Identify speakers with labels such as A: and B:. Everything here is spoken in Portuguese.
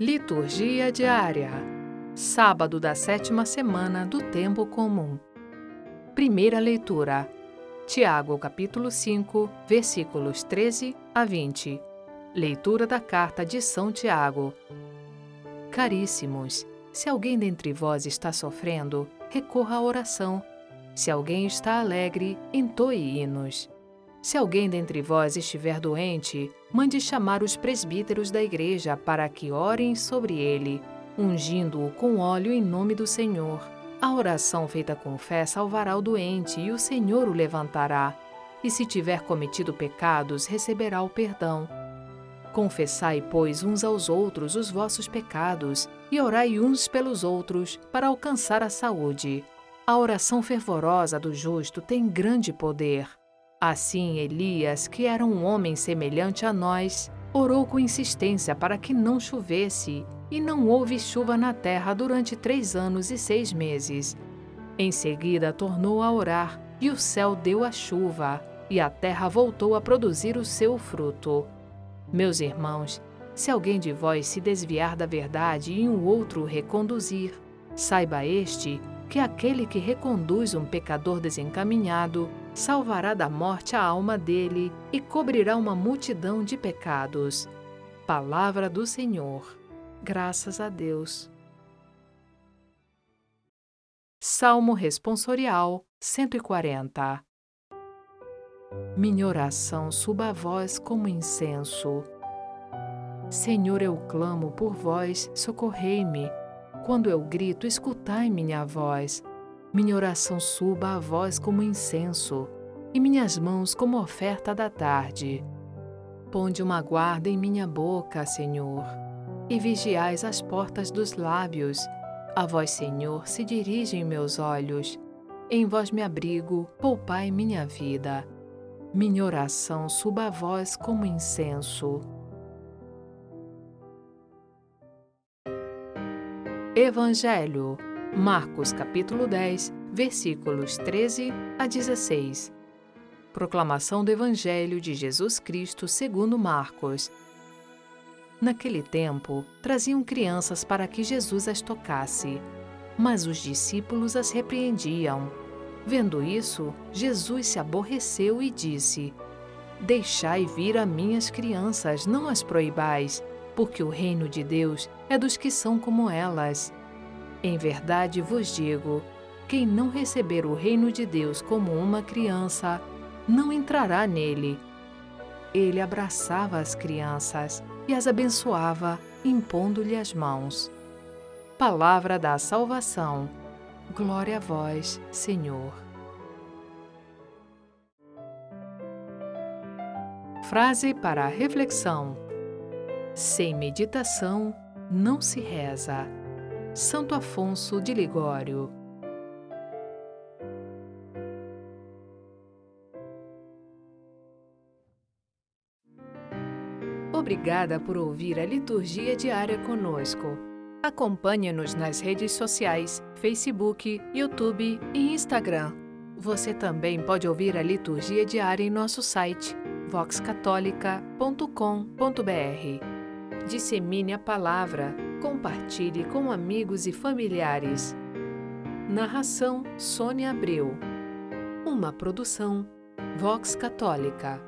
A: Liturgia diária. Sábado da sétima semana do tempo comum. Primeira leitura. Tiago, capítulo 5, versículos 13 a 20. Leitura da carta de São Tiago. Caríssimos, se alguém dentre vós está sofrendo, recorra à oração. Se alguém está alegre, entoe hinos. Se alguém dentre vós estiver doente, mande chamar os presbíteros da igreja para que orem sobre ele, ungindo-o com óleo em nome do Senhor. A oração feita com fé salvará o doente e o Senhor o levantará. E se tiver cometido pecados, receberá o perdão. Confessai, pois, uns aos outros os vossos pecados e orai uns pelos outros para alcançar a saúde. A oração fervorosa do justo tem grande poder. Assim, Elias, que era um homem semelhante a nós, orou com insistência para que não chovesse, e não houve chuva na terra durante três anos e seis meses. Em seguida, tornou a orar, e o céu deu a chuva, e a terra voltou a produzir o seu fruto. Meus irmãos, se alguém de vós se desviar da verdade e um outro reconduzir, saiba este que aquele que reconduz um pecador desencaminhado salvará da morte a alma dele e cobrirá uma multidão de pecados. Palavra do Senhor. Graças a Deus. Salmo Responsorial 140 Minha oração suba a vós como incenso. Senhor, eu clamo por vós, socorrei-me. Quando eu grito, escutai minha voz. Minha oração suba a vós como incenso, e minhas mãos como oferta da tarde. Ponde uma guarda em minha boca, Senhor, e vigiais as portas dos lábios. A vós, Senhor, se dirigem meus olhos. Em vós me abrigo, poupai minha vida. Minha oração suba a vós como incenso. Evangelho Marcos capítulo 10, versículos 13 a 16. Proclamação do Evangelho de Jesus Cristo segundo Marcos. Naquele tempo, traziam crianças para que Jesus as tocasse, mas os discípulos as repreendiam. Vendo isso, Jesus se aborreceu e disse: Deixai vir a minhas crianças, não as proibais, porque o reino de Deus é dos que são como elas. Em verdade vos digo: quem não receber o reino de Deus como uma criança, não entrará nele. Ele abraçava as crianças e as abençoava, impondo-lhe as mãos. Palavra da salvação. Glória a vós, Senhor. Frase para a reflexão: Sem meditação não se reza. Santo Afonso de Ligório. Obrigada por ouvir a liturgia diária conosco. Acompanhe-nos nas redes sociais, Facebook, YouTube e Instagram. Você também pode ouvir a liturgia diária em nosso site voxcatolica.com.br. Dissemine a palavra Compartilhe com amigos e familiares. Narração Sônia Abreu. Uma produção Vox Católica.